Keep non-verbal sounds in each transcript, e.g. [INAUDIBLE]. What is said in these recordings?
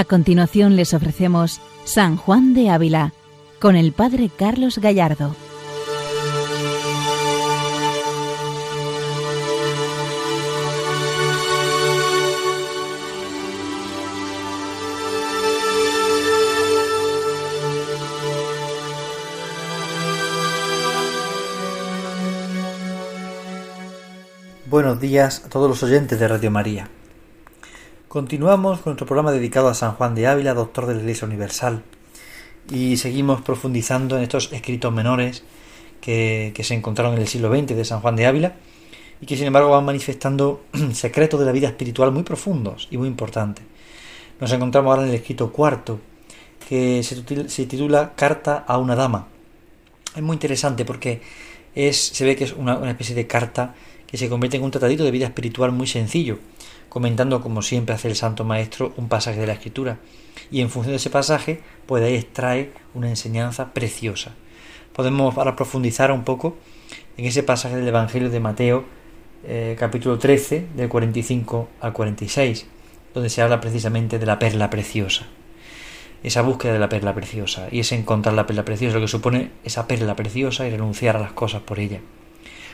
A continuación les ofrecemos San Juan de Ávila con el Padre Carlos Gallardo. Buenos días a todos los oyentes de Radio María. Continuamos con nuestro programa dedicado a San Juan de Ávila, doctor de la Iglesia Universal, y seguimos profundizando en estos escritos menores que, se encontraron en el siglo XX de San Juan de Ávila y que sin embargo van manifestando [CLEARS THROAT] secretos de la vida espiritual muy profundos y muy importantes. Nos encontramos ahora en el escrito cuarto, que se titula Carta a una dama. Es muy interesante porque es, se ve que es una especie de carta que se convierte en un tratadito de vida espiritual muy sencillo, comentando como siempre hace el Santo Maestro un pasaje de la Escritura. Y en función de ese pasaje, pues de ahí extrae una enseñanza preciosa. Podemos ahora profundizar un poco en ese pasaje del Evangelio de Mateo, eh, capítulo 13, del 45 al 46, donde se habla precisamente de la perla preciosa. Esa búsqueda de la perla preciosa, y es encontrar la perla preciosa, lo que supone esa perla preciosa y renunciar a las cosas por ella.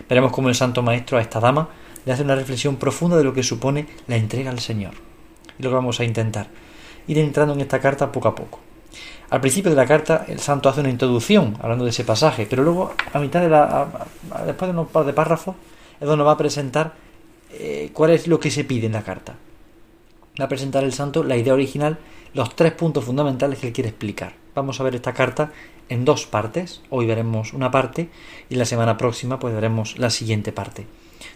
Veremos cómo el Santo Maestro a esta dama le hace una reflexión profunda de lo que supone la entrega al Señor. Y lo que vamos a intentar, ir entrando en esta carta poco a poco. Al principio de la carta el santo hace una introducción hablando de ese pasaje, pero luego a mitad de la, después de un par de párrafos es donde va a presentar eh, cuál es lo que se pide en la carta. Va a presentar el santo la idea original, los tres puntos fundamentales que él quiere explicar. Vamos a ver esta carta en dos partes. Hoy veremos una parte y la semana próxima pues veremos la siguiente parte,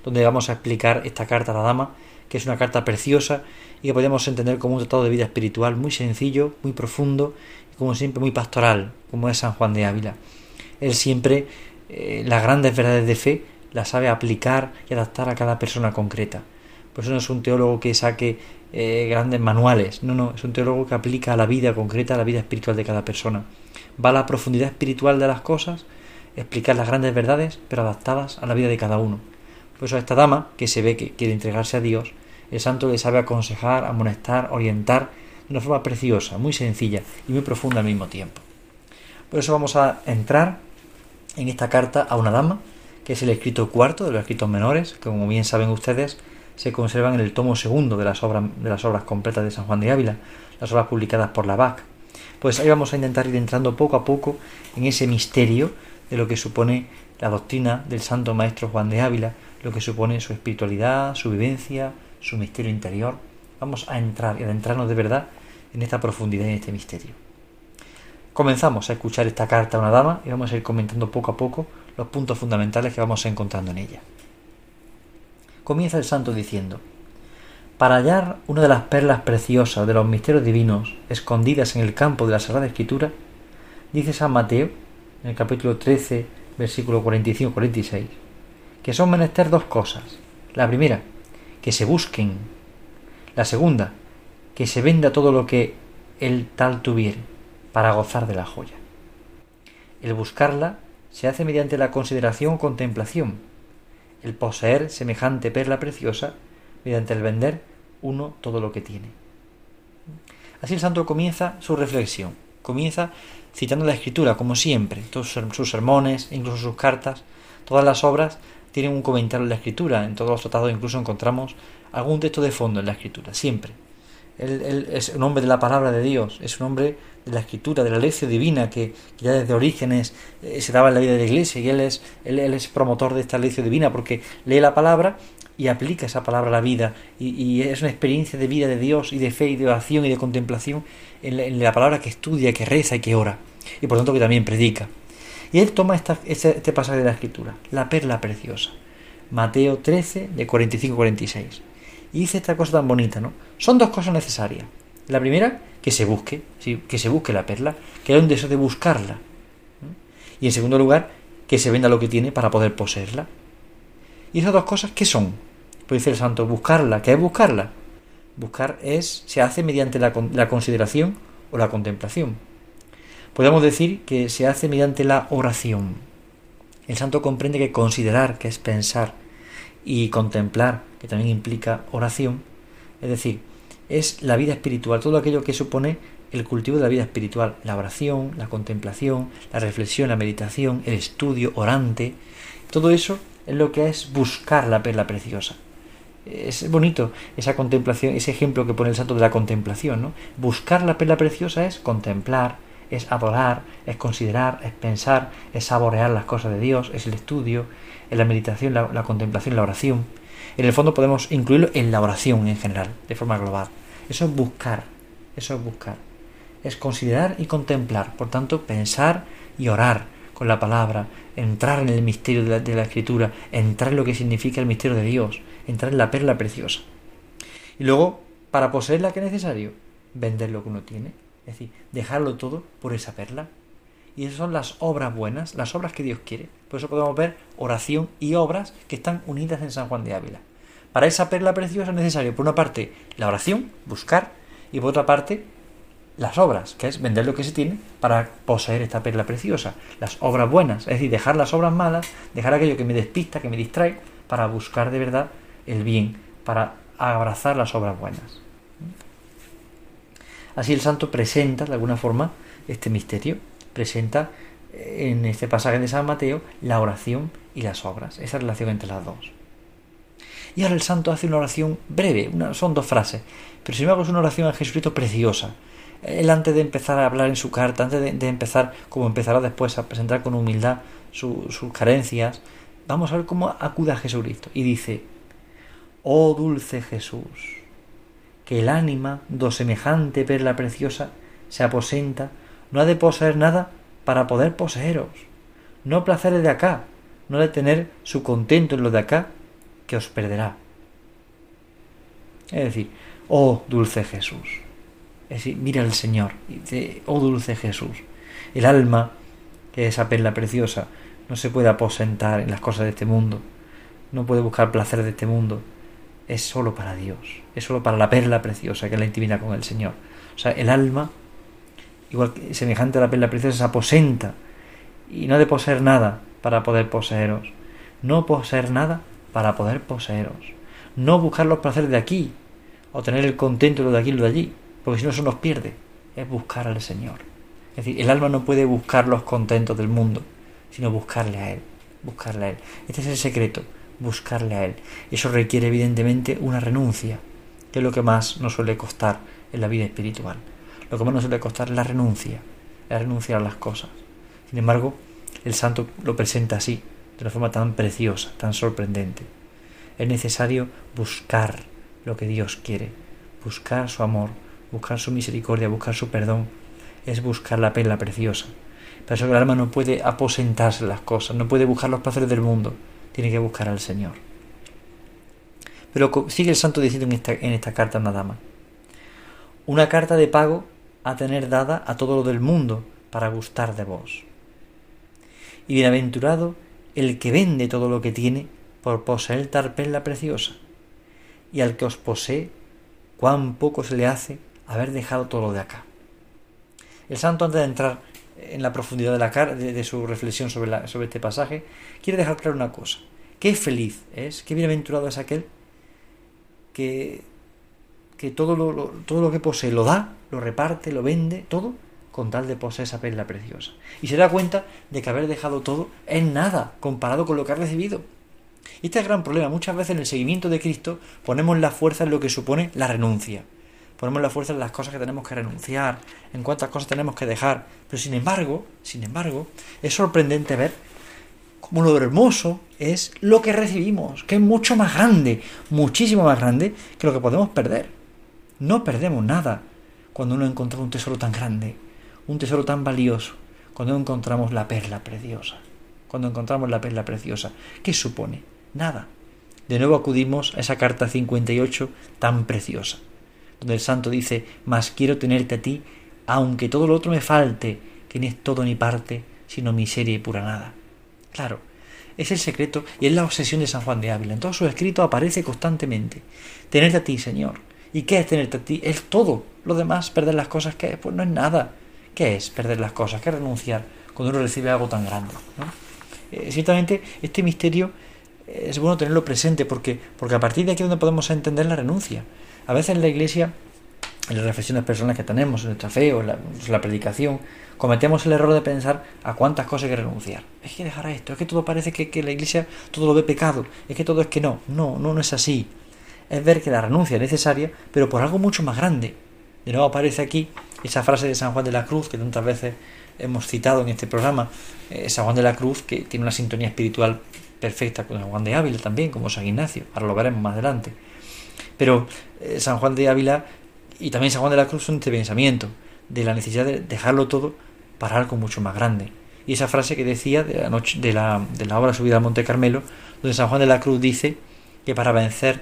donde vamos a explicar esta carta a la dama, que es una carta preciosa y que podemos entender como un tratado de vida espiritual muy sencillo, muy profundo y como siempre muy pastoral, como es San Juan de Ávila. Él siempre eh, las grandes verdades de fe las sabe aplicar y adaptar a cada persona concreta. Por eso no es un teólogo que saque eh, grandes manuales, no, no, es un teólogo que aplica a la vida concreta, a la vida espiritual de cada persona va a la profundidad espiritual de las cosas, explicar las grandes verdades, pero adaptadas a la vida de cada uno. Por eso a esta dama, que se ve que quiere entregarse a Dios, el santo le sabe aconsejar, amonestar, orientar de una forma preciosa, muy sencilla y muy profunda al mismo tiempo. Por eso vamos a entrar en esta carta a una dama, que es el escrito cuarto de los escritos menores, que como bien saben ustedes, se conservan en el tomo segundo de las obras, de las obras completas de San Juan de Ávila, las obras publicadas por la BAC, pues ahí vamos a intentar ir entrando poco a poco en ese misterio de lo que supone la doctrina del Santo Maestro Juan de Ávila, lo que supone su espiritualidad, su vivencia, su misterio interior. Vamos a entrar y adentrarnos de verdad en esta profundidad y en este misterio. Comenzamos a escuchar esta carta a una dama y vamos a ir comentando poco a poco los puntos fundamentales que vamos encontrando en ella. Comienza el santo diciendo, para hallar una de las perlas preciosas de los misterios divinos escondidas en el campo de la Sagrada Escritura, dice San Mateo, en el capítulo 13, versículo 45-46, que son menester dos cosas. La primera, que se busquen. La segunda, que se venda todo lo que el tal tuviere para gozar de la joya. El buscarla se hace mediante la consideración o contemplación. El poseer semejante perla preciosa mediante el vender uno todo lo que tiene. Así el santo comienza su reflexión, comienza citando la escritura, como siempre, todos sus sermones, incluso sus cartas, todas las obras tienen un comentario en la escritura, en todos los tratados incluso encontramos algún texto de fondo en la escritura, siempre. Él, es un hombre de la palabra de Dios, es un hombre de la escritura, de la lección divina que, ya desde orígenes eh, se daba en la vida de la iglesia y él es, él, es promotor de esta lección divina porque lee la palabra y aplica esa palabra a la vida y, es una experiencia de vida de Dios y de fe y de oración y de contemplación en la, palabra que estudia, que reza y que ora y por tanto que también predica. Y él toma esta, este, este, pasaje de la escritura, la perla preciosa, Mateo 13 de 45-46 y dice esta cosa tan bonita, ¿no? Son dos cosas necesarias. La primera, que se busque, que se busque la perla, que hay un deseo de buscarla. Y en segundo lugar, que se venda lo que tiene para poder poseerla. ¿Y esas dos cosas qué son? Pues dice el santo, buscarla. ¿Qué es buscarla? Buscar es, se hace mediante la, la consideración o la contemplación. Podemos decir que se hace mediante la oración. El santo comprende que considerar, que es pensar, y contemplar, que también implica oración, es decir, es la vida espiritual, todo aquello que supone el cultivo de la vida espiritual, la oración, la contemplación, la reflexión, la meditación, el estudio orante, todo eso es lo que es buscar la perla preciosa. Es bonito esa contemplación, ese ejemplo que pone el santo de la contemplación, ¿no? Buscar la perla preciosa es contemplar, es adorar, es considerar, es pensar, es saborear las cosas de Dios, es el estudio, es la meditación, la, la contemplación, la oración. En el fondo podemos incluirlo en la oración en general, de forma global. Eso es buscar, eso es buscar. Es considerar y contemplar, por tanto, pensar y orar con la palabra, entrar en el misterio de la, escritura, entrar en lo que significa el misterio de Dios, entrar en la perla preciosa. Y luego, para poseerla, ¿qué es necesario? Vender lo que uno tiene, es decir, dejarlo todo por esa perla. Y esas son las obras buenas, las obras que Dios quiere. Por eso podemos ver oración y obras que están unidas en San Juan de Ávila. Para esa perla preciosa es necesario, por una parte, la oración, buscar, y por otra parte, las obras, que es vender lo que se tiene para poseer esta perla preciosa. Las obras buenas, es decir, dejar las obras malas, dejar aquello que me despista, que me distrae, para buscar de verdad el bien, para abrazar las obras buenas. Así el santo presenta, de alguna forma, este misterio, presenta eh, en este pasaje de San Mateo la oración y las obras, esa relación entre las dos. Y ahora el santo hace una oración breve, son dos frases, pero sin embargo es una oración a Jesucristo preciosa. Él antes de empezar a hablar en su carta, antes de, empezar, como empezará después a presentar con humildad sus carencias, vamos a ver cómo acude a Jesucristo. Y dice, oh dulce Jesús, que el ánima, do semejante perla preciosa, se aposenta, no ha de poseer nada para poder poseeros, no placeres de acá, no ha de tener su contento en lo de acá, que os perderá. Es decir, oh dulce Jesús. Es decir, mira al Señor dice, oh dulce Jesús. El alma, que es esa perla preciosa, no se puede aposentar en las cosas de este mundo, no puede buscar placer de este mundo, es solo para Dios, es solo para la perla preciosa que es la intimidad con el Señor. O sea, el alma, igual que semejante a la perla preciosa, se aposenta y no ha de poseer nada para poder poseeros. No poseer nada para poder poseeros. No buscar los placeres de aquí, o tener el contento de aquí y lo de allí, porque si no eso nos pierde. Es buscar al Señor. Es decir, el alma no puede buscar los contentos del mundo, sino buscarle a Él, buscarle a Él. Este es el secreto, buscarle a Él. Eso requiere evidentemente una renuncia, que es lo que más nos suele costar en la vida espiritual. Lo que más nos suele costar es la renuncia, es renunciar a las cosas. Sin embargo, el santo lo presenta así, de una forma tan preciosa, tan sorprendente. Es necesario buscar lo que Dios quiere, buscar su amor, buscar su misericordia, buscar su perdón, es buscar la perla preciosa. Por eso el alma no puede aposentarse las cosas, no puede buscar los placeres del mundo, tiene que buscar al Señor. Pero sigue el santo diciendo en esta, en esta carta nada. Una carta de pago a tener dada a todo lo del mundo para gustar de vos. Y bienaventurado el que vende todo lo que tiene por poseer tal perla preciosa, y al que os posee, cuán poco se le hace haber dejado todo lo de acá. El santo, antes de entrar en la profundidad de, la de, su reflexión sobre, la, sobre este pasaje, quiere dejar claro una cosa. Qué feliz es, qué bienaventurado es aquel que, que todo, lo, todo lo que posee lo da, lo reparte, lo vende, todo, con tal de poseer esa perla preciosa. Y se da cuenta de que haber dejado todo es nada comparado con lo que ha recibido. Y este es el gran problema. Muchas veces en el seguimiento de Cristo ponemos la fuerza en lo que supone la renuncia. Ponemos la fuerza en las cosas que tenemos que renunciar, en cuántas cosas tenemos que dejar. Pero sin embargo, sin embargo, es sorprendente ver lo hermoso es lo que recibimos, que es mucho más grande, muchísimo más grande que lo que podemos perder. No perdemos nada cuando uno encuentra un tesoro tan grande un tesoro tan valioso cuando encontramos la perla preciosa. Cuando encontramos la perla preciosa. ¿Qué supone? Nada. De nuevo acudimos a esa carta 58 tan preciosa, donde el santo dice, mas quiero tenerte a ti, aunque todo lo otro me falte, que ni es todo ni parte, sino miseria y pura nada. Claro, es el secreto y es la obsesión de San Juan de Ávila. En todo su escrito aparece constantemente. Tenerte a ti, Señor. ¿Y qué es tenerte a ti? Es todo. Lo demás, perder las cosas que es, pues no es nada. ¿Qué es perder las cosas? ¿Qué es renunciar cuando uno recibe algo tan grande? Eh, ciertamente, este misterio eh, es bueno tenerlo presente porque, porque a partir de aquí es donde podemos entender la renuncia. A veces la iglesia en las reflexiones personales que tenemos, en nuestra fe o en la, predicación, cometemos el error de pensar a cuántas cosas hay que renunciar. Es que dejar esto, es que todo parece que, que la iglesia todo lo ve pecado, es que todo es que no, no, no, no es así. Es ver que la renuncia es necesaria, pero por algo mucho más grande. De nuevo aparece aquí esa frase de San Juan de la Cruz que tantas veces hemos citado en este programa, eh, San Juan de la Cruz, que tiene una sintonía espiritual perfecta con San Juan de Ávila también, como San Ignacio, ahora lo veremos más adelante. Pero eh, San Juan de Ávila y también San Juan de la Cruz son este pensamiento de la necesidad de dejarlo todo para algo mucho más grande. Y esa frase que decía de la, noche, de la, de la obra subida al Monte Carmelo, donde San Juan de la Cruz dice que para vencer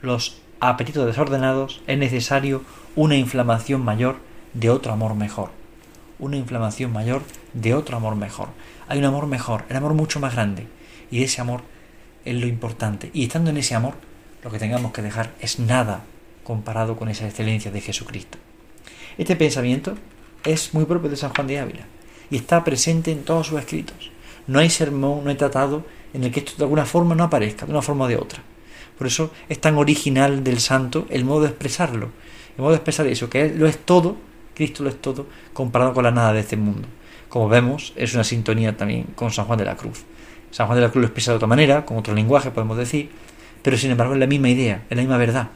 los apetitos desordenados es necesario una inflamación mayor de otro amor mejor. Una inflamación mayor de otro amor mejor. Hay un amor mejor, el amor mucho más grande. Y ese amor es lo importante. Y estando en ese amor, lo que tengamos que dejar es nada comparado con esa excelencia de Jesucristo. Este pensamiento es muy propio de San Juan de Ávila y está presente en todos sus escritos. No hay sermón, no hay tratado en el que esto de alguna forma no aparezca, de una forma o de otra. Por eso es tan original del santo el modo de expresarlo, el modo de expresar eso, que lo es todo, Cristo lo es todo, comparado con la nada de este mundo. Como vemos, es una sintonía también con San Juan de la Cruz. San Juan de la Cruz lo expresa de otra manera, con otro lenguaje podemos decir, pero sin embargo es la misma idea, es la misma verdad.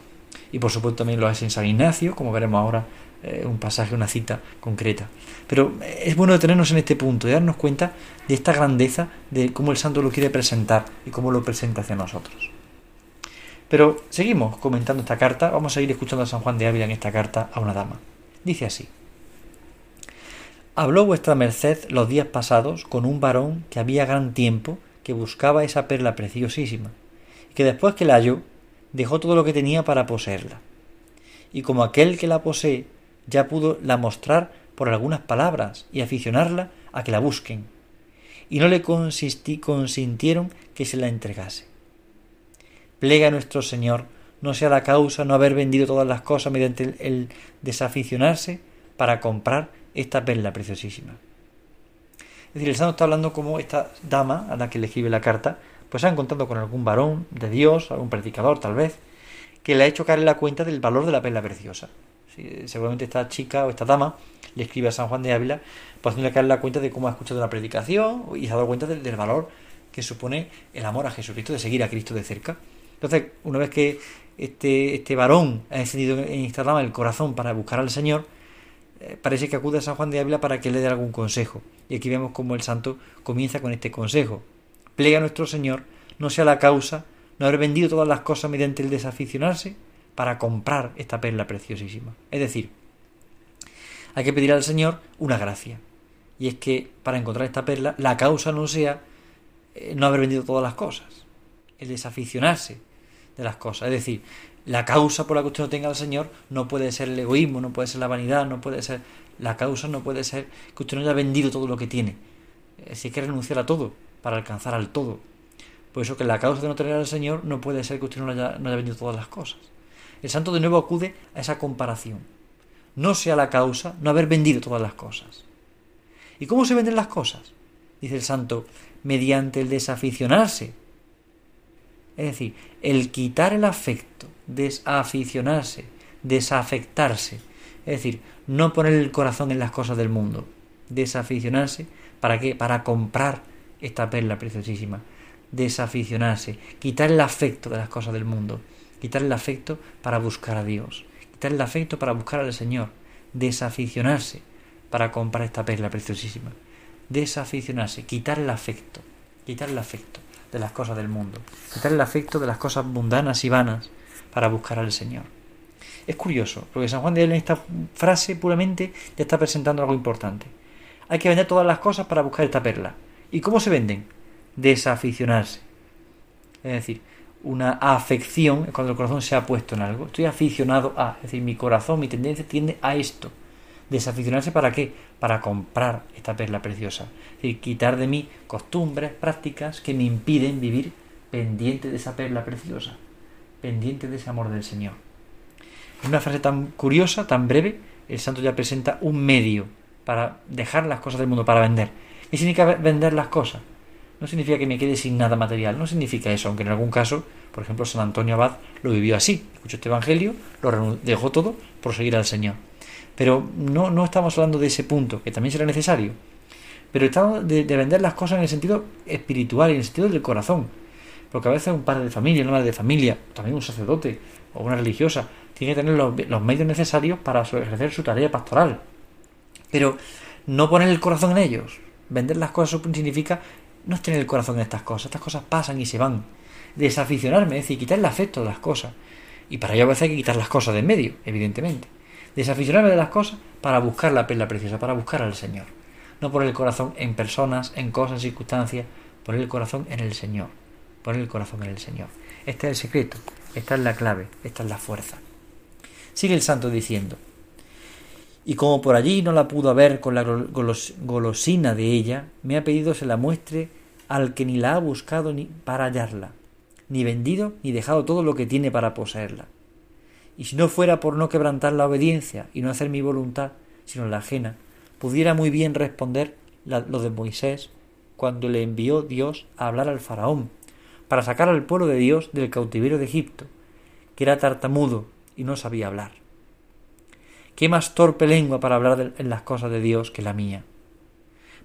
Y por supuesto también lo hace en San Ignacio, como veremos ahora, eh, un pasaje, una cita concreta. Pero eh, es bueno detenernos en este punto, de darnos cuenta de esta grandeza, de cómo el santo lo quiere presentar y cómo lo presenta hacia nosotros. Pero seguimos comentando esta carta, vamos a ir escuchando a San Juan de Ávila en esta carta a una dama. Dice así. Habló vuestra merced los días pasados con un varón que había gran tiempo que buscaba esa perla preciosísima, y que después que la halló, dejó todo lo que tenía para poseerla. Y como aquel que la posee ya pudo la mostrar por algunas palabras y aficionarla a que la busquen, y no le consintieron que se la entregase. Plega a nuestro Señor no sea la causa no haber vendido todas las cosas mediante el, desaficionarse para comprar esta perla preciosísima. Es decir, el santo está hablando como esta dama a la que le escribe la carta pues ha encontrado con algún varón de Dios, algún predicador tal vez, que le ha hecho caer en la cuenta del valor de la perla preciosa. seguramente esta chica o esta dama le escribe a San Juan de Ávila, pues haciéndole caer en la cuenta de cómo ha escuchado la predicación y se ha dado cuenta del, valor que supone el amor a Jesucristo, de seguir a Cristo de cerca. Entonces, una vez que este, este varón ha encendido en esta dama el corazón para buscar al Señor, eh, parece que acude a San Juan de Ávila para que le dé algún consejo. Y aquí vemos cómo el santo comienza con este consejo plega a nuestro Señor no sea la causa no haber vendido todas las cosas mediante el desaficionarse para comprar esta perla preciosísima. Es decir, hay que pedir al Señor una gracia. Y es que para encontrar esta perla, la causa no sea eh, no haber vendido todas las cosas, el desaficionarse de las cosas. Es decir, la causa por la que usted no tenga al Señor no puede ser el egoísmo, no puede ser la vanidad, no puede ser. La causa no puede ser que usted no haya vendido todo lo que tiene. Si hay que renunciar a todo para alcanzar al todo. Por eso que la causa de no tener al Señor no puede ser que usted no haya, no haya vendido todas las cosas. El santo de nuevo acude a esa comparación. No sea la causa no haber vendido todas las cosas. ¿Y cómo se venden las cosas? Dice el santo, mediante el desaficionarse. Es decir, el quitar el afecto, desaficionarse, desafectarse. Es decir, no poner el corazón en las cosas del mundo. Desaficionarse, ¿para qué? Para comprar esta perla preciosísima. Desaficionarse, quitar el afecto de las cosas del mundo, quitar el afecto para buscar a Dios, quitar el afecto para buscar al Señor, desaficionarse para comprar esta perla preciosísima. Desaficionarse, quitar el afecto, quitar el afecto de las cosas del mundo, quitar el afecto de las cosas mundanas y vanas para buscar al Señor. Es curioso, porque San Juan de Ávila en esta frase puramente ya está presentando algo importante. Hay que vender todas las cosas para buscar esta perla. ¿Y cómo se venden? Desaficionarse. Es decir, una afección es cuando el corazón se ha puesto en algo. Estoy aficionado a, es decir, mi corazón, mi tendencia tiende a esto. Desaficionarse para qué? Para comprar esta perla preciosa. Es decir, quitar de mí costumbres, prácticas que me impiden vivir pendiente de esa perla preciosa, pendiente de ese amor del Señor. En una frase tan curiosa, tan breve, el santo ya presenta un medio para dejar las cosas del mundo, para vender ¿Qué significa vender las cosas? no significa que me quede sin nada material, no significa eso, aunque en algún caso, por ejemplo, San Antonio Abad lo vivió así, escuchó este Evangelio, lo dejó todo por seguir al Señor. Pero no, no estamos hablando de ese punto, que también será necesario, pero estamos de, vender las cosas en el sentido espiritual, en el sentido del corazón, porque a veces un padre de familia, una madre de familia, también un sacerdote o una religiosa, tiene que tener los medios necesarios para ejercer su tarea pastoral. Pero no poner el corazón en ellos. Vender las cosas significa no tener el corazón en estas cosas. Estas cosas pasan y se van. Desaficionarme, es decir, quitar el afecto de las cosas. Y para ello a veces hay que quitar las cosas de en medio, evidentemente. Desaficionarme de las cosas para buscar la perla preciosa, para buscar al Señor. No poner el corazón en personas, en cosas, circunstancias, poner el corazón en el Señor. Poner el corazón en el Señor. Este es el secreto, esta es la clave, esta es la fuerza. Sigue el santo diciendo, y como por allí no la pudo haber con la golosina de ella, me ha pedido se la muestre al que ni la ha buscado ni para hallarla, ni vendido ni dejado todo lo que tiene para poseerla. Y si no fuera por no quebrantar la obediencia y no hacer mi voluntad, sino la ajena, pudiera muy bien responder lo de Moisés cuando le envió Dios a hablar al faraón, para sacar al pueblo de Dios del cautiverio de Egipto, que era tartamudo y no sabía hablar. ¿Qué más torpe lengua para hablar en las cosas de Dios que la mía?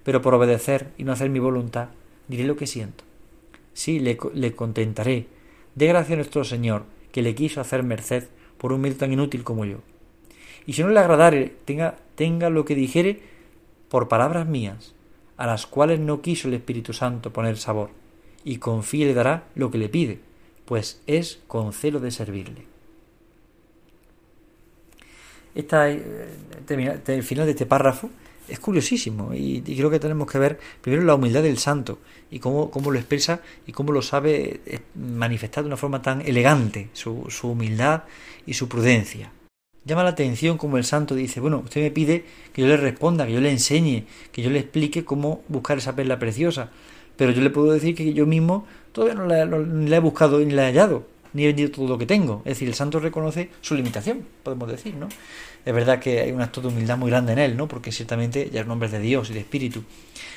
Pero por obedecer y no hacer mi voluntad, diré lo que siento. Sí, le, le contentaré. Dé gracia a nuestro Señor, que le quiso hacer merced por un medio tan inútil como yo. Y si no le agradare, tenga, tenga lo que dijere por palabras mías, a las cuales no quiso el Espíritu Santo poner sabor, y confíe le dará lo que le pide, pues es con celo de servirle. Esta, eh, el final de este párrafo es curiosísimo y, creo que tenemos que ver primero la humildad del santo y cómo, lo expresa y cómo lo sabe eh, manifestar de una forma tan elegante su, su humildad y su prudencia. Llama la atención como el santo dice, bueno, usted me pide que yo le responda, que yo le enseñe, que yo le explique cómo buscar esa perla preciosa, pero yo le puedo decir que yo mismo todavía no la, no la he buscado ni la he hallado ni he vendido todo lo que tengo. Es decir, el santo reconoce su limitación, podemos decir, ¿no? Es verdad que hay un acto de humildad muy grande en él, ¿no? Porque ciertamente ya es nombre de Dios y de Espíritu.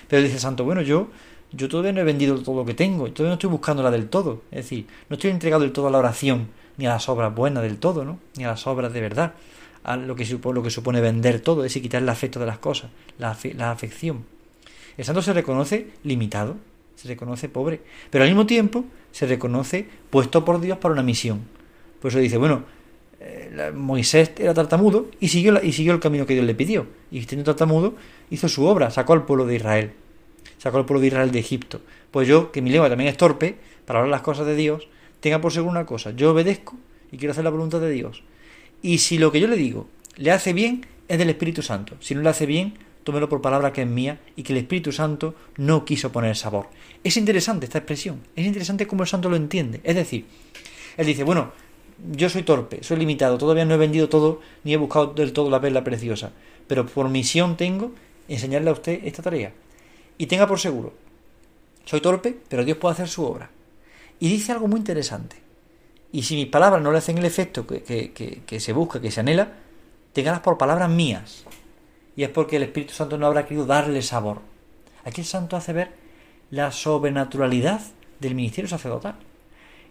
Pero dice el santo, bueno, yo, yo todavía no he vendido todo lo que tengo, todavía no estoy buscándola del todo. Es decir, no estoy entregado del todo a la oración, ni a las obras buenas del todo, ¿no? Ni a las obras de verdad, a lo que supone, lo que supone vender todo, es decir, quitar el afecto de las cosas, la, la afección. El santo se reconoce limitado, se reconoce pobre, pero al mismo tiempo se reconoce puesto por Dios para una misión. Por eso dice, bueno, eh, Moisés era tartamudo y siguió, y siguió el camino que Dios le pidió. Y siendo tartamudo, hizo su obra, sacó al pueblo de Israel. Sacó al pueblo de Israel de Egipto. Pues yo, que mi lengua también es torpe para hablar las cosas de Dios, tenga por seguro una cosa, yo obedezco y quiero hacer la voluntad de Dios. Y si lo que yo le digo le hace bien, es del Espíritu Santo. Si no le hace bien, tómelo por palabra que es mía y que el Espíritu Santo no quiso poner sabor. Es interesante esta expresión, es interesante cómo el santo lo entiende. Es decir, él dice, bueno, yo soy torpe, soy limitado, todavía no he vendido todo ni he buscado del todo la perla preciosa, pero por misión tengo enseñarle a usted esta tarea. Y tenga por seguro, soy torpe, pero Dios puede hacer su obra. Y dice algo muy interesante. Y si mis palabras no le hacen el efecto que, se busca, que se anhela, téngalas por palabras mías, y es porque el Espíritu Santo no habrá querido darle sabor. Aquí el santo hace ver la sobrenaturalidad del ministerio sacerdotal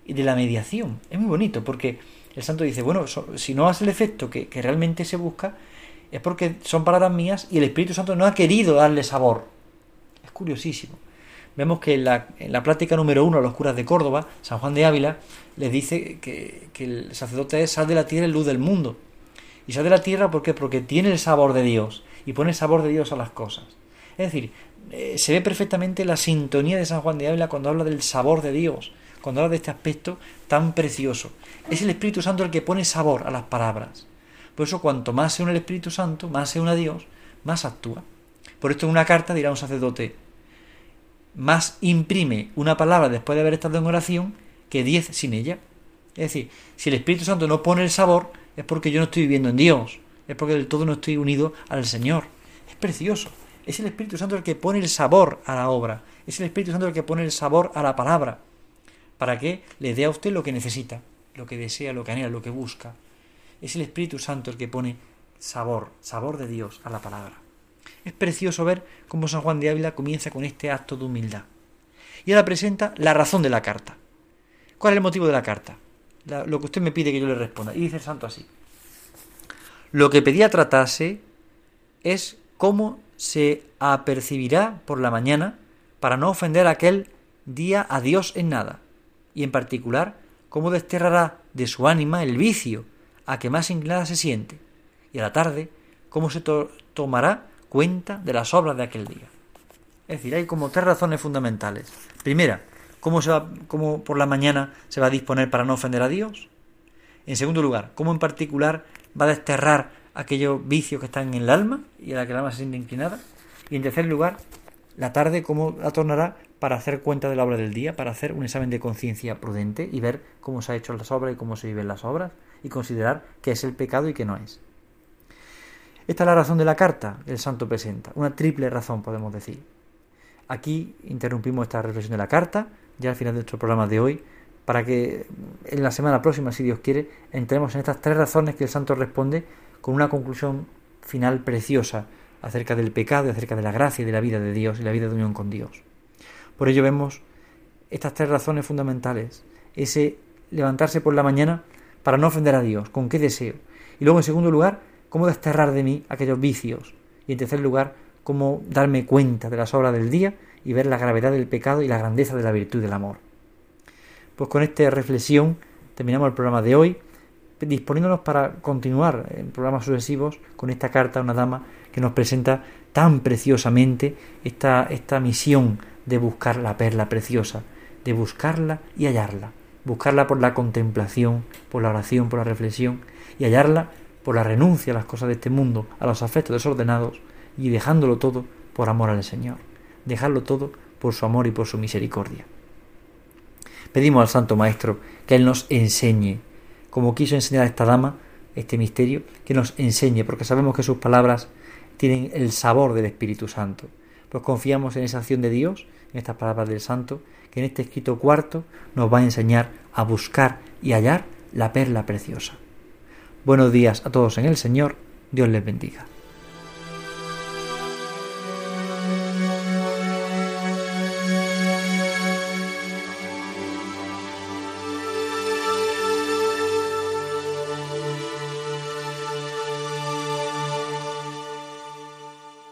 y de la mediación. Es muy bonito porque el santo dice, bueno, si no hace el efecto que, realmente se busca, es porque son palabras mías y el Espíritu Santo no ha querido darle sabor. Es curiosísimo. Vemos que en la, en la plática número uno a los curas de Córdoba, San Juan de Ávila, les dice que, que el sacerdote es sal de la tierra y luz del mundo. Y sal de la tierra ¿por porque tiene el sabor de Dios y pone sabor de Dios a las cosas. Es decir, eh, se ve perfectamente la sintonía de San Juan de Ávila cuando habla del sabor de Dios, cuando habla de este aspecto tan precioso. Es el Espíritu Santo el que pone sabor a las palabras. Por eso, cuanto más se une el Espíritu Santo, más se une a Dios, más actúa. Por esto, en una carta dirá un sacerdote: más imprime una palabra después de haber estado en oración que diez sin ella. Es decir, si el Espíritu Santo no pone el sabor, es porque yo no estoy viviendo en Dios es porque del todo no estoy unido al Señor. Es precioso. Es el Espíritu Santo el que pone el sabor a la obra. Es el Espíritu Santo el que pone el sabor a la palabra. Para que le dé a usted lo que necesita, lo que desea, lo que anhela, lo que busca. Es el Espíritu Santo el que pone sabor, sabor de Dios a la palabra. Es precioso ver cómo San Juan de Ávila comienza con este acto de humildad. Y ahora presenta la razón de la carta. ¿Cuál es el motivo de la carta? lo que usted me pide que yo le responda. Y dice el santo así. Lo que pedía tratase es cómo se apercibirá por la mañana para no ofender aquel día a Dios en nada, y en particular cómo desterrará de su ánima el vicio a que más inclinada se siente, y a la tarde cómo se tomará cuenta de las obras de aquel día. Es decir, hay como tres razones fundamentales. Primera, cómo, se va, cómo por la mañana se va a disponer para no ofender a Dios. En segundo lugar, cómo en particular va a desterrar aquellos vicios que están en el alma y a la que el alma se siente inclinada. Y en tercer lugar, la tarde, cómo la tornará para hacer cuenta de la obra del día, para hacer un examen de conciencia prudente y ver cómo se ha hecho las obras y cómo se viven las obras y considerar qué es el pecado y qué no es. Esta es la razón de la carta que el santo presenta, una triple razón podemos decir. Aquí interrumpimos esta reflexión de la carta, ya al final de nuestro programa de hoy, para que en la semana próxima, si Dios quiere, entremos en estas tres razones que el santo responde con una conclusión final preciosa acerca del pecado, acerca de la gracia y de la vida de Dios y la vida de unión con Dios. Por ello vemos estas tres razones fundamentales. Ese levantarse por la mañana para no ofender a Dios, con qué deseo. Y luego, en segundo lugar, cómo desterrar de mí aquellos vicios. Y en tercer lugar, cómo darme cuenta de las obras del día y ver la gravedad del pecado y la grandeza de la virtud del amor. Pues con esta reflexión terminamos el programa de hoy disponiéndonos para continuar en programas sucesivos con esta carta a una dama que nos presenta tan preciosamente esta, esta misión de buscar la perla preciosa, de buscarla y hallarla, buscarla por la contemplación, por la oración, por la reflexión, y hallarla por la renuncia a las cosas de este mundo, a los afectos desordenados, y dejándolo todo por amor al Señor, dejarlo todo por su amor y por su misericordia. Pedimos al Santo Maestro que Él nos enseñe como quiso enseñar a esta dama este misterio, que nos enseñe, porque sabemos que sus palabras tienen el sabor del Espíritu Santo. Pues confiamos en esa acción de Dios, en estas palabras del Santo, que en este escrito cuarto nos va a enseñar a buscar y hallar la perla preciosa. Buenos días a todos en el Señor, Dios les bendiga.